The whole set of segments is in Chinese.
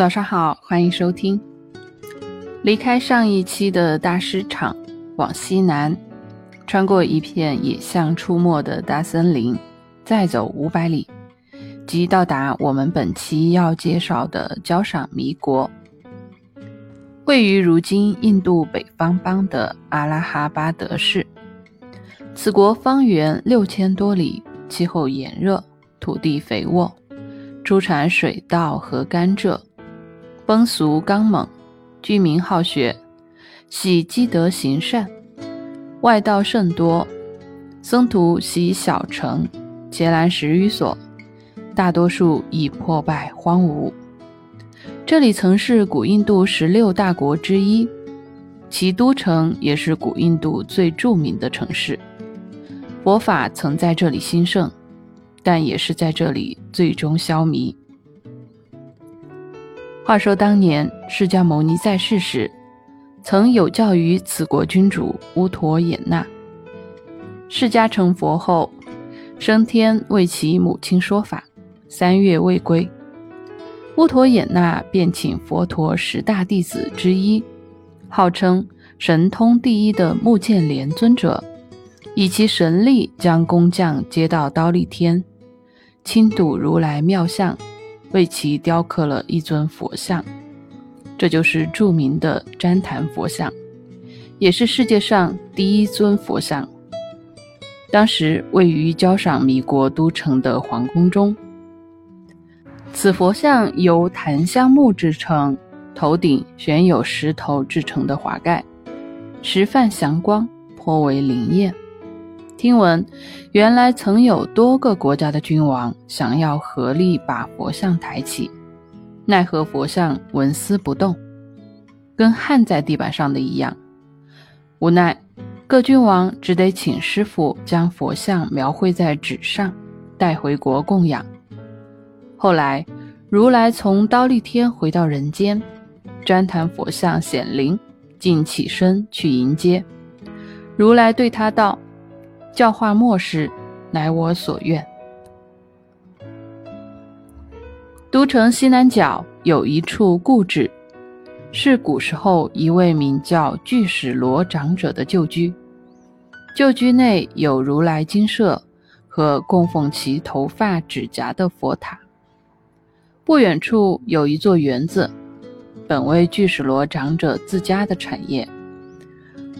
早上好，欢迎收听。离开上一期的大市场，往西南，穿过一片野象出没的大森林，再走五百里，即到达我们本期要介绍的交赏弥国。位于如今印度北方邦的阿拉哈巴德市，此国方圆六千多里，气候炎热，土地肥沃，出产水稻和甘蔗。风俗刚猛，居民好学，喜积德行善，外道甚多。僧徒习小城，伽蓝十余所，大多数已破败荒芜。这里曾是古印度十六大国之一，其都城也是古印度最著名的城市。佛法曾在这里兴盛，但也是在这里最终消弭。话说当年释迦牟尼在世时，曾有教于此国君主乌陀衍那。释迦成佛后，升天为其母亲说法，三月未归，乌陀衍那便请佛陀十大弟子之一，号称神通第一的目犍连尊者，以其神力将工匠接到刀立天，亲睹如来妙相。为其雕刻了一尊佛像，这就是著名的旃檀佛像，也是世界上第一尊佛像。当时位于交赏弥国都城的皇宫中。此佛像由檀香木制成，头顶悬有石头制成的华盖，石泛祥光，颇为灵验。听闻，原来曾有多个国家的君王想要合力把佛像抬起，奈何佛像纹丝不动，跟焊在地板上的一样。无奈，各君王只得请师傅将佛像描绘在纸上，带回国供养。后来，如来从刀立天回到人间，旃檀佛像显灵，竟起身去迎接。如来对他道。教化末世，乃我所愿。都城西南角有一处故址，是古时候一位名叫巨石罗长者的旧居。旧居内有如来金舍和供奉其头发、指甲的佛塔。不远处有一座园子，本为巨石罗长者自家的产业。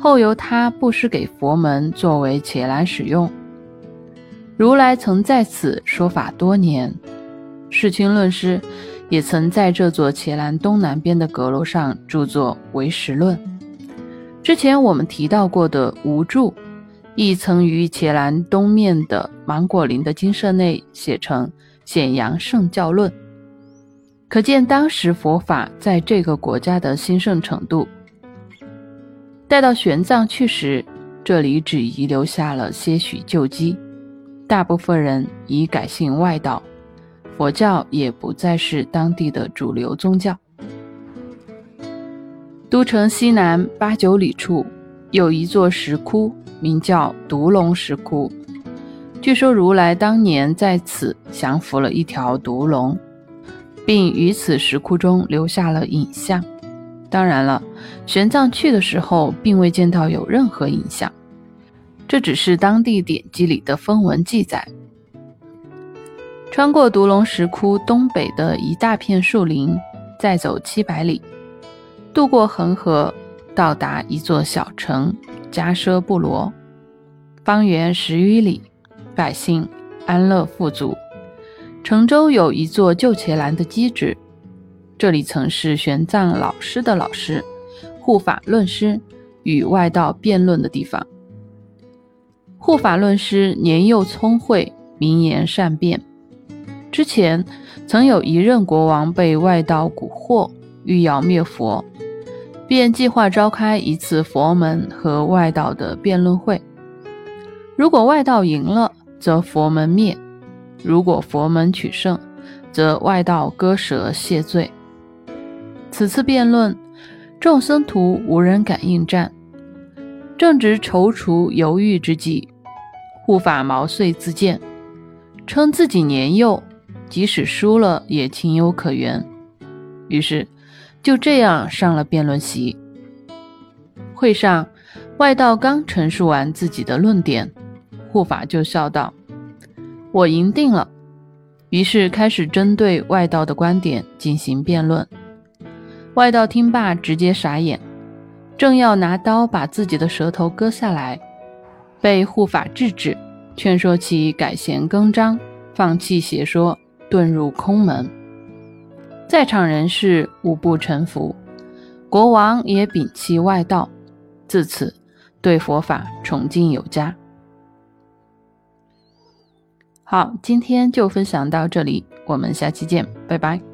后由他布施给佛门作为伽蓝使用。如来曾在此说法多年，世亲论师也曾在这座伽蓝东南边的阁楼上著作《唯识论》。之前我们提到过的无著，亦曾于伽蓝东面的芒果林的精舍内写成《显阳圣教论》，可见当时佛法在这个国家的兴盛程度。待到玄奘去时，这里只遗留下了些许旧迹，大部分人已改信外道，佛教也不再是当地的主流宗教。都城西南八九里处有一座石窟，名叫独龙石窟。据说如来当年在此降服了一条毒龙，并于此石窟中留下了影像。当然了，玄奘去的时候并未见到有任何影像，这只是当地典籍里的风文记载。穿过独龙石窟东北的一大片树林，再走七百里，渡过恒河，到达一座小城迦奢布罗，方圆十余里，百姓安乐富足。城周有一座旧伽蓝的基址。这里曾是玄奘老师的老师，护法论师与外道辩论的地方。护法论师年幼聪慧，明言善辩。之前曾有一任国王被外道蛊惑，欲要灭佛，便计划召开一次佛门和外道的辩论会。如果外道赢了，则佛门灭；如果佛门取胜，则外道割舌谢罪。此次辩论，众僧徒无人敢应战。正值踌躇犹豫之际，护法毛遂自荐，称自己年幼，即使输了也情有可原。于是就这样上了辩论席。会上，外道刚陈述完自己的论点，护法就笑道：“我赢定了。”于是开始针对外道的观点进行辩论。外道听罢，直接傻眼，正要拿刀把自己的舌头割下来，被护法制止，劝说其改弦更张，放弃邪说，遁入空门。在场人士无不臣服，国王也摒弃外道。自此，对佛法崇敬有加。好，今天就分享到这里，我们下期见，拜拜。